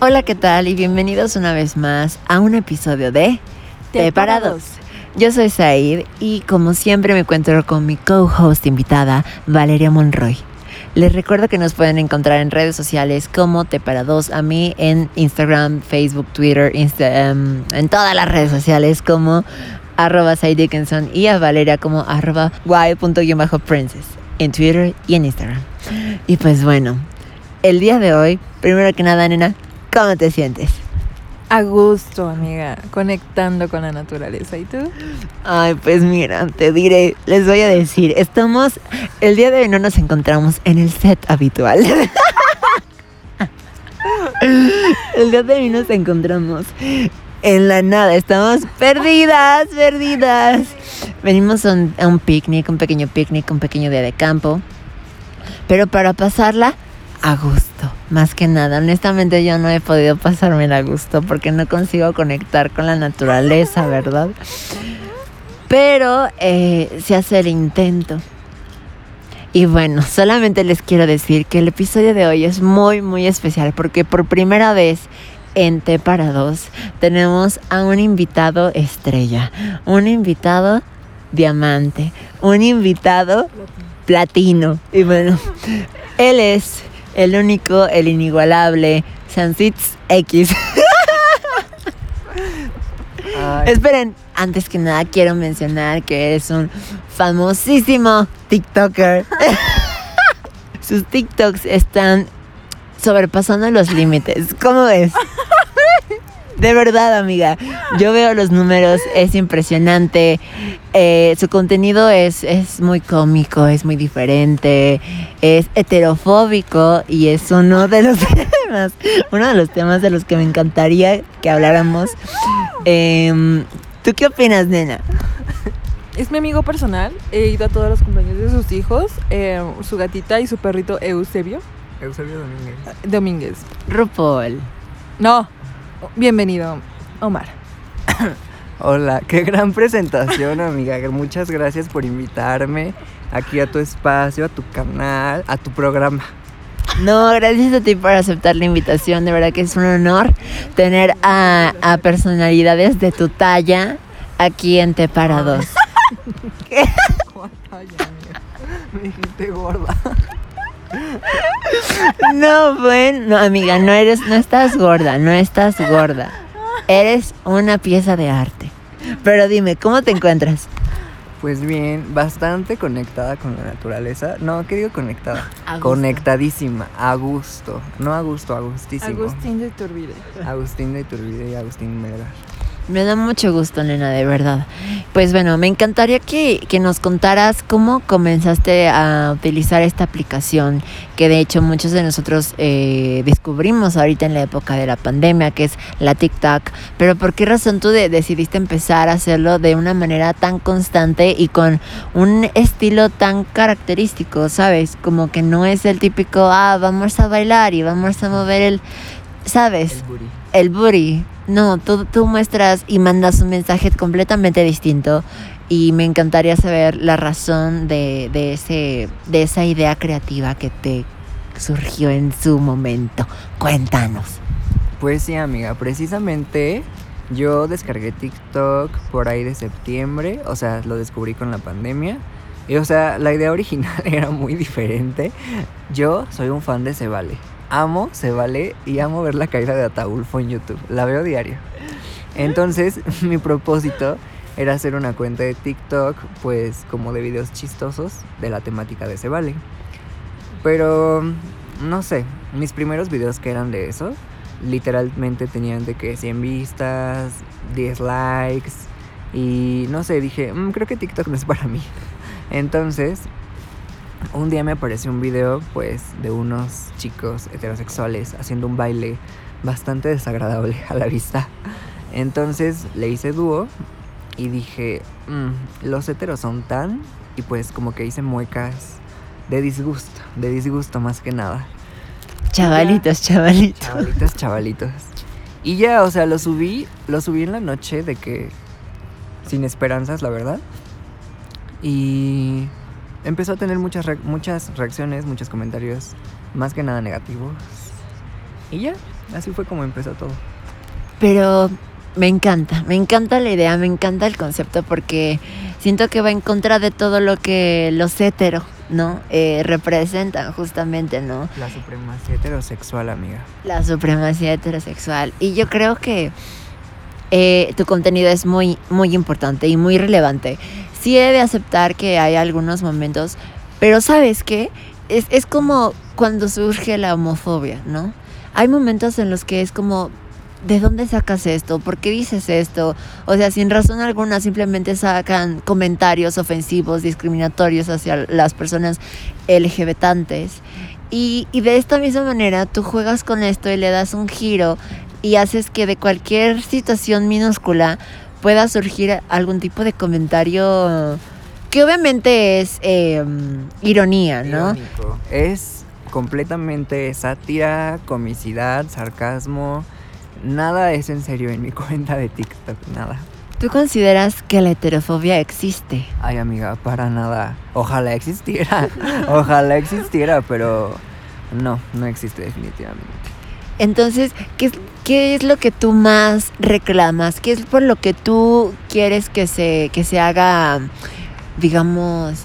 Hola, ¿qué tal? Y bienvenidos una vez más a un episodio de Te Parados. Yo soy Said y como siempre me encuentro con mi co-host invitada, Valeria Monroy. Les recuerdo que nos pueden encontrar en redes sociales como Te Parados, a mí en Instagram, Facebook, Twitter, em, en todas las redes sociales como arroba Dickinson y a Valeria como arroba y.princess en Twitter y en Instagram. Y pues bueno, el día de hoy, primero que nada, nena, ¿Cómo te sientes? A gusto, amiga, conectando con la naturaleza. ¿Y tú? Ay, pues mira, te diré, les voy a decir, estamos, el día de hoy no nos encontramos en el set habitual. el día de hoy nos encontramos en la nada, estamos perdidas, perdidas. Venimos a un, a un picnic, un pequeño picnic, un pequeño día de campo, pero para pasarla a gusto, más que nada. Honestamente yo no he podido pasarme a gusto porque no consigo conectar con la naturaleza, ¿verdad? Pero eh, se hace el intento. Y bueno, solamente les quiero decir que el episodio de hoy es muy, muy especial porque por primera vez en T para dos tenemos a un invitado estrella, un invitado diamante, un invitado platino. Y bueno, él es el único, el inigualable, Sansits X. Esperen, antes que nada quiero mencionar que es un famosísimo TikToker. Sus TikToks están sobrepasando los límites. ¿Cómo ves? De verdad, amiga. Yo veo los números, es impresionante. Eh, su contenido es, es muy cómico, es muy diferente, es heterofóbico y es uno de los temas, uno de los temas de los que me encantaría que habláramos. Em, ¿Tú qué opinas, nena? Es mi amigo personal. He ido a todos los cumpleaños de sus hijos, em, su gatita y su perrito Eusebio. Eusebio Domínguez. Domínguez. RuPaul. No, Bienvenido, Omar. Hola, qué gran presentación, amiga. Muchas gracias por invitarme aquí a tu espacio, a tu canal, a tu programa. No, gracias a ti por aceptar la invitación. De verdad que es un honor tener a, personalidades de tu talla aquí en Te Parados. ¿Qué? Me dijiste gorda. No, bueno, amiga, no eres, no estás gorda, no estás gorda. Eres una pieza de arte. Pero dime, ¿cómo te encuentras? Pues bien, bastante conectada con la naturaleza. No, ¿qué digo conectada? Conectadísima, a gusto. No a gusto, a gustísimo. Agustín de Iturbide. Agustín de Iturbide y Agustín Melgar. Me da mucho gusto, nena, de verdad. Pues bueno, me encantaría que, nos contaras cómo comenzaste a utilizar esta aplicación, que de hecho muchos de nosotros eh, descubrimos ahorita en la época de la pandemia, que es la TikTok. Pero ¿por qué razón tú decidiste empezar a hacerlo de una manera tan constante y con un estilo tan característico, sabes? Como que no es el típico, ah, vamos a bailar y vamos a mover el, ¿sabes? El booty. El booty no, tú, tú muestras y mandas un mensaje completamente distinto y me encantaría saber la razón de, ese, de esa idea creativa que te surgió en su momento. Cuéntanos. Pues sí, amiga, precisamente yo descargué TikTok por ahí de septiembre, o sea, lo descubrí con la pandemia. Y o sea, la idea original era muy diferente. Yo soy un fan de Se Vale amo Se Vale y amo ver la caída de Ataulfo en YouTube. La veo diario. Entonces, mi propósito era hacer una cuenta de TikTok, pues como de videos chistosos de la temática de Se Vale. Pero, no sé, mis primeros videos que eran de eso, literalmente tenían de que 100 vistas, 10 likes. Y no sé, dije, mm, creo que TikTok no es para mí. Entonces un día me apareció un video pues de unos chicos heterosexuales haciendo un baile bastante desagradable a la vista. Entonces le hice dúo y dije, mm, los heteros son tan y pues como que hice muecas de disgusto, de disgusto más que nada. Chavalitos, chavalitos. Chavalitos, chavalitos. Y ya, o sea, lo subí, lo subí en la noche de que sin esperanzas, la verdad. Y empezó a tener muchas, re- muchas reacciones, muchos comentarios, más que nada negativos. Y ya, así fue como empezó todo. Pero me encanta, me encanta la idea, me encanta el concepto porque siento que va en contra de todo lo que los hetero, ¿no? Eh, representan justamente, ¿no? La supremacía heterosexual, amiga. La supremacía heterosexual. Y yo creo que eh, tu contenido es muy, muy importante y muy relevante. Sí he de aceptar que hay algunos momentos, pero ¿sabes qué? Es, es como cuando surge la homofobia, ¿no? Hay momentos en los que es como, ¿de dónde sacas esto? ¿Por qué dices esto? O sea, sin razón alguna simplemente sacan comentarios ofensivos, discriminatorios hacia las personas LGBTantes. Y, y de esta misma manera tú juegas con esto y le das un giro y haces que de cualquier situación minúscula pueda surgir algún tipo de comentario que obviamente es eh, ironía, ¿no? Irónico. Es completamente sátira, comicidad, sarcasmo. Nada es en serio en mi cuenta de TikTok, nada. ¿Tú consideras que la heterofobia existe? Ay, amiga, para nada. Ojalá existiera. Ojalá existiera, pero no, no existe definitivamente. Entonces, ¿qué es, ¿qué es lo que tú más reclamas? ¿Qué es por lo que tú quieres que se, que se haga, digamos,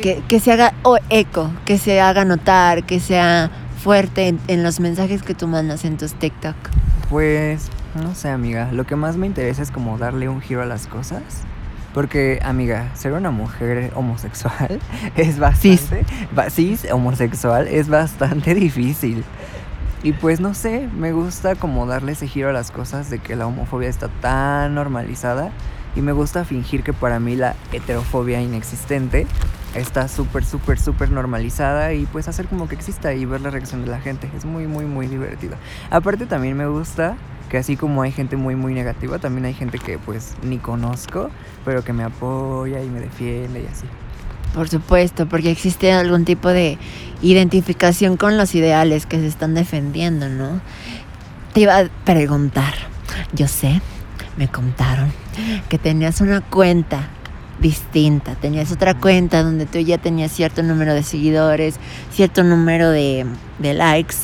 que, que se haga o eco, que se haga notar, que sea fuerte en, en los mensajes que tú mandas en tus TikTok? Pues, no sé, amiga. Lo que más me interesa es como darle un giro a las cosas. Porque, amiga, ser una mujer homosexual es bastante... ba- cis homosexual es bastante difícil. Y pues no sé, me gusta como darle ese giro a las cosas de que la homofobia está tan normalizada y me gusta fingir que para mí la heterofobia inexistente está súper, súper, súper normalizada y pues hacer como que exista y ver la reacción de la gente. Es muy, muy, muy divertido. Aparte también me gusta que así como hay gente muy, muy negativa, también hay gente que pues ni conozco, pero que me apoya y me defiende y así. Por supuesto, porque existe algún tipo de identificación con los ideales que se están defendiendo, ¿no? Te iba a preguntar, yo sé, me contaron que tenías una cuenta distinta, tenías otra cuenta donde tú ya tenías cierto número de seguidores, cierto número de, de likes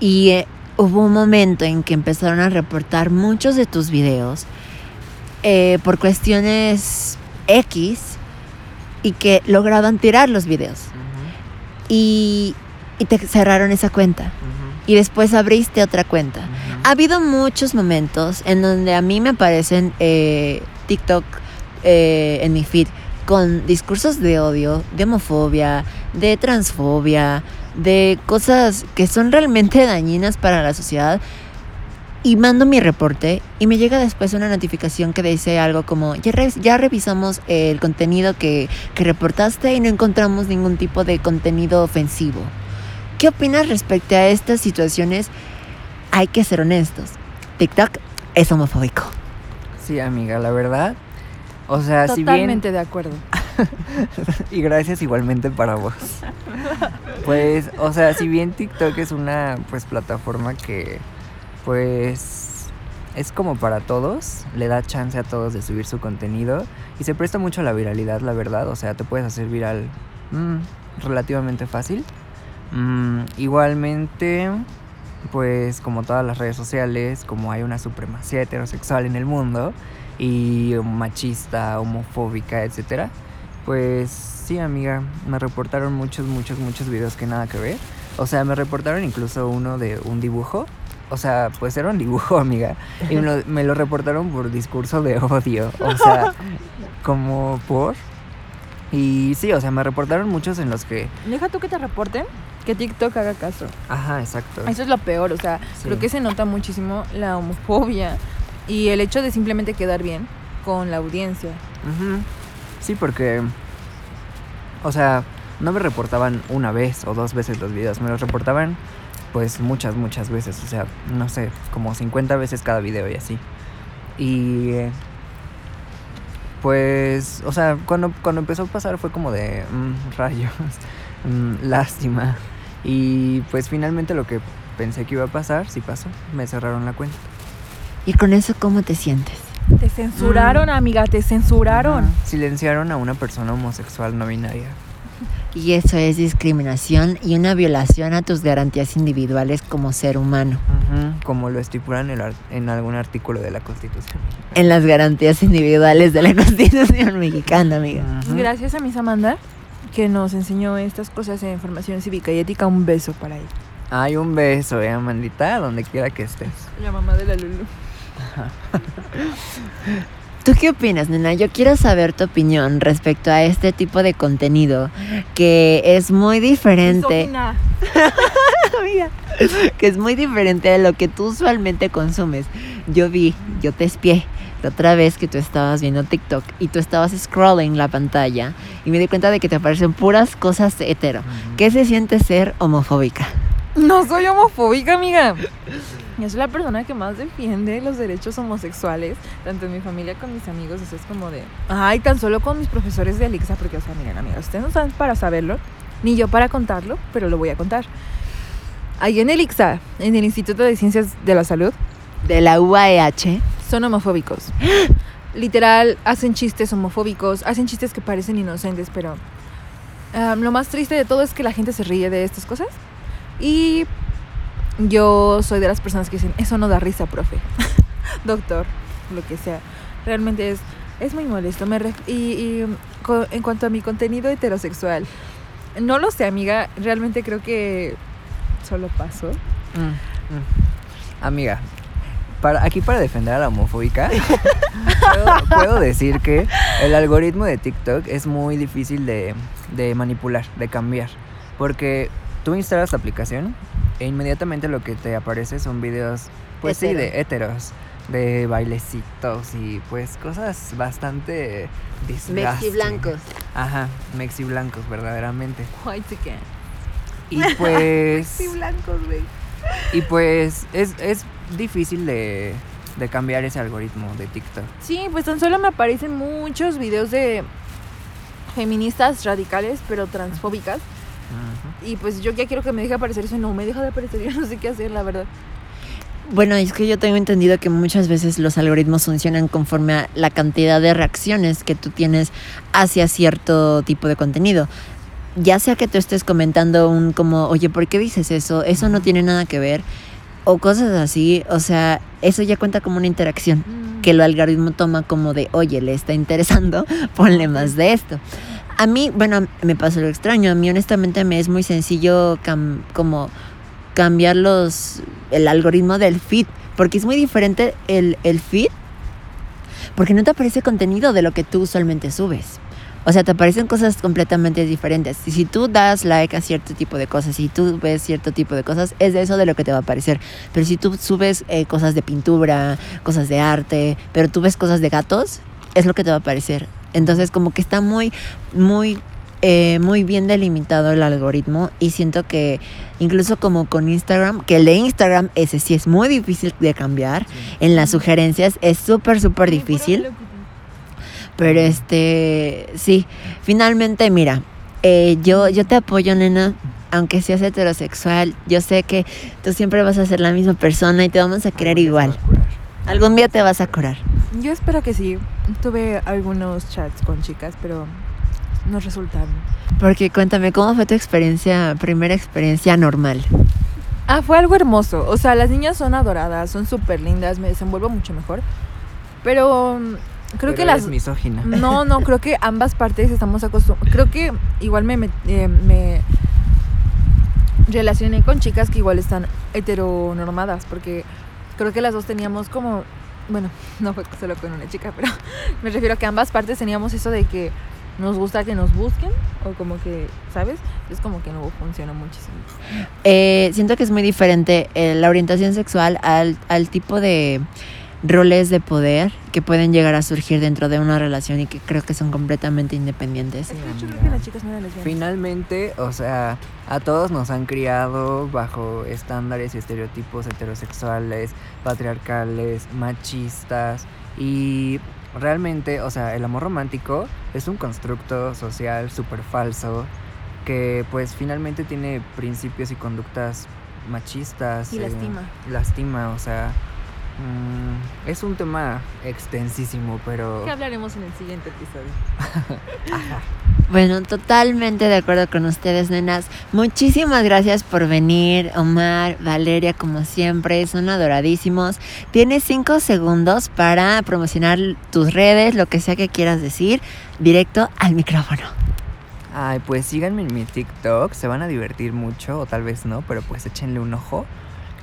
y eh, hubo un momento en que empezaron a reportar muchos de tus videos eh, por cuestiones X y que lograban tirar los videos y, y te cerraron esa cuenta y después abriste otra cuenta. Ha habido muchos momentos en donde a mí me aparecen eh, TikTok eh, en mi feed con discursos de odio, de homofobia, de transfobia, de cosas que son realmente dañinas para la sociedad. Y mando mi reporte y me llega después una notificación que dice algo como, ya, re- ya revisamos el contenido que, que reportaste y no encontramos ningún tipo de contenido ofensivo. ¿Qué opinas respecto a estas situaciones? Hay que ser honestos. TikTok es homofóbico. Sí, amiga, la verdad. O sea, si bien... Totalmente de acuerdo. Y gracias igualmente para vos. Pues, o sea, si bien TikTok es una pues plataforma que pues es como para todos, le da chance a todos de subir su contenido y se presta mucho a la viralidad, la verdad, o sea, te puedes hacer viral mm, relativamente fácil. Mm, igualmente, pues como todas las redes sociales, como hay una supremacía heterosexual en el mundo y machista, homofóbica, etcétera, pues sí, amiga, me reportaron muchos, muchos, muchos videos que nada que ver. O sea, me reportaron incluso uno de un dibujo. O sea, pues era un dibujo, amiga. Y me lo, me lo reportaron por discurso de odio. O sea, como por... Y sí, o sea, me reportaron muchos en los que... Deja tú que te reporten, que TikTok haga caso. Ajá, exacto. Eso es lo peor, o sea, Sí. creo que se nota muchísimo la homofobia y el hecho de simplemente quedar bien con la audiencia. Ujú. Sí, porque... O sea, no me reportaban una vez o dos veces los videos. Me los reportaban pues muchas, muchas veces. O sea, no sé, como 50 veces cada video y así. Y... eh, Pues, o sea, cuando, cuando empezó a pasar fue como de mm, rayos, mm, lástima. Y pues finalmente lo que pensé que iba a pasar, sí pasó. Me cerraron la cuenta. ¿Y con eso cómo te sientes? Te censuraron, amiga, te censuraron. Silenciaron a una persona homosexual no binaria. Y eso es discriminación y una violación a tus garantías individuales como ser humano. Como lo estipulan en, algún artículo de la Constitución. En las garantías individuales de la Constitución mexicana, amiga. Gracias a Miss Amanda que nos enseñó estas cosas en formación cívica y ética. Un beso para ella. Hay un beso, eh, Amandita, donde quiera que estés. La mamá de la Lulu. ¿Tú qué opinas, nena? Yo quiero saber tu opinión respecto a este tipo de contenido que es muy diferente. Amiga, que es muy diferente de lo que tú usualmente consumes. Yo vi, yo te espié la otra vez que tú estabas viendo TikTok y tú estabas scrolling la pantalla y me di cuenta de que te aparecen puras cosas hetero. ¿Qué se siente ser homofóbica? No soy homofóbica, amiga. Soy la persona que más defiende los derechos homosexuales, tanto en mi familia como mis amigos. Eso es como de. Ay, tan solo con mis profesores de Alixa, porque, o sea, miren, amigas, ustedes no están para saberlo, ni yo para contarlo, pero lo voy a contar. Ahí en Elixa, en el Instituto de Ciencias de la Salud, De la UAEH. son homofóbicos. Literal, hacen chistes homofóbicos, hacen chistes que parecen inocentes, pero lo más triste de todo es que la gente se ríe de estas cosas. Y yo soy de las personas que dicen, eso no da risa, profe. Doctor, lo que sea. Realmente es, es muy molesto. Me ref- y y, en cuanto a mi contenido heterosexual, no lo sé, amiga. Realmente creo que solo paso. Mm, mm. Amiga, para, aquí para defender a la homofóbica, puedo, puedo decir que el algoritmo de TikTok es muy difícil de, de manipular, de cambiar. Porque tú instalas la aplicación e inmediatamente lo que te aparece son videos, pues sí, de heteros, de bailecitos y pues cosas bastante disgusting. blancos. Ajá, mexi blancos, verdaderamente. White chicken. Y pues... Sí, blancos, güey. Y pues es, es difícil de, de cambiar ese algoritmo de TikTok. Sí, pues tan solo me aparecen muchos videos de feministas radicales, pero transfóbicas. Y pues yo ya quiero que me deje aparecer eso. y No me deja de aparecer. Yo no sé qué hacer, la verdad. Bueno, es que yo tengo entendido que muchas veces los algoritmos funcionan conforme a la cantidad de reacciones que tú tienes hacia cierto tipo de contenido. Ya sea que tú estés comentando un como, oye, ¿por qué dices eso? Eso no tiene nada que ver. O cosas así. O sea, eso ya cuenta como una interacción. Que el algoritmo toma como de, oye, le está interesando, ponle más de esto. A mí, bueno, me pasa lo extraño. A mí honestamente me es muy sencillo como cambiar los, el algoritmo del feed. Porque es muy diferente el, el feed. Porque no te aparece contenido de lo que tú usualmente subes. O sea, te aparecen cosas completamente diferentes. Y si tú das like a cierto tipo de cosas, si tú ves cierto tipo de cosas, es de eso de lo que te va a aparecer. Pero si tú subes eh, cosas de pintura, cosas de arte, pero tú ves cosas de gatos, es lo que te va a aparecer. Entonces, como que está muy, muy, eh, muy bien delimitado el algoritmo. Y siento que incluso como con Instagram, que el de Instagram, ese sí es muy difícil de cambiar. En las sugerencias es súper, súper difícil. Pero este, sí, finalmente, mira, eh, yo, yo te apoyo, nena, aunque seas heterosexual. Yo sé que tú siempre vas a ser la misma persona y te vamos a querer igual. Algún día te vas a curar. Yo espero que sí. Tuve algunos chats con chicas, pero no resultaron. Porque cuéntame, ¿cómo fue tu experiencia, primera experiencia normal? Ah, fue algo hermoso. O sea, las niñas son adoradas, son súper lindas, me desenvuelvo mucho mejor. Pero mm, creo Pero que eres las... misógina. No, no, creo que ambas partes estamos acostumbrados. Creo que igual me, eh, me relacioné con chicas que igual están heteronormadas, porque creo que las dos teníamos como. Bueno, no fue solo con una chica, pero me refiero a que ambas partes teníamos eso de que nos gusta que nos busquen, o como que, ¿sabes? Es como que no funciona muchísimo. Eh, siento que es muy diferente eh, la orientación sexual al, al tipo de roles de poder que pueden llegar a surgir dentro de una relación y que creo que son completamente independientes. Sí, yo creo que las chicas no eran. Finalmente, o sea, a todos nos han criado bajo estándares y estereotipos heterosexuales, patriarcales, machistas y realmente, o sea, el amor romántico es un constructo social súper falso que pues finalmente tiene principios y conductas machistas. Y eh, lastima. lastima, o sea, mm, Es un tema extensísimo, pero... Que hablaremos en el siguiente episodio. Bueno, totalmente de acuerdo con ustedes, nenas. Muchísimas gracias por venir, Omar, Valeria, como siempre, son adoradísimos. Tienes cinco segundos para promocionar tus redes, lo que sea que quieras decir, directo al micrófono. Ay, pues síganme en mi TikTok, se van a divertir mucho, o tal vez no, pero pues échenle un ojo.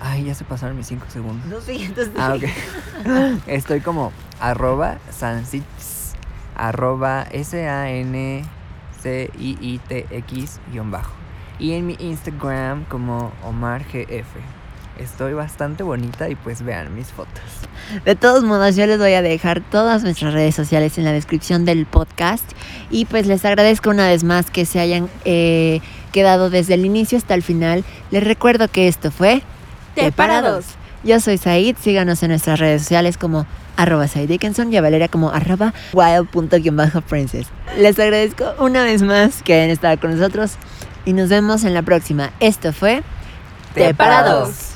Ay, ya se pasaron mis cinco segundos. Los siguientes Ah, ok. Estoy como arroba sansits, arroba S-A-N-C-I-I-T-X guion bajo. Y en mi Instagram como Omar GF. Estoy bastante bonita y pues vean mis fotos. De todos modos, yo les voy a dejar todas nuestras redes sociales en la descripción del podcast. Y pues les agradezco una vez más que se hayan eh, quedado desde el inicio hasta el final. Les recuerdo que esto fue Teparados. Yo soy Said, síganos en nuestras redes sociales como arroba Said Dickinson y a Valeria como arroba wild.princess. Les agradezco una vez más que hayan estado con nosotros y nos vemos en la próxima. Esto fue Teparados.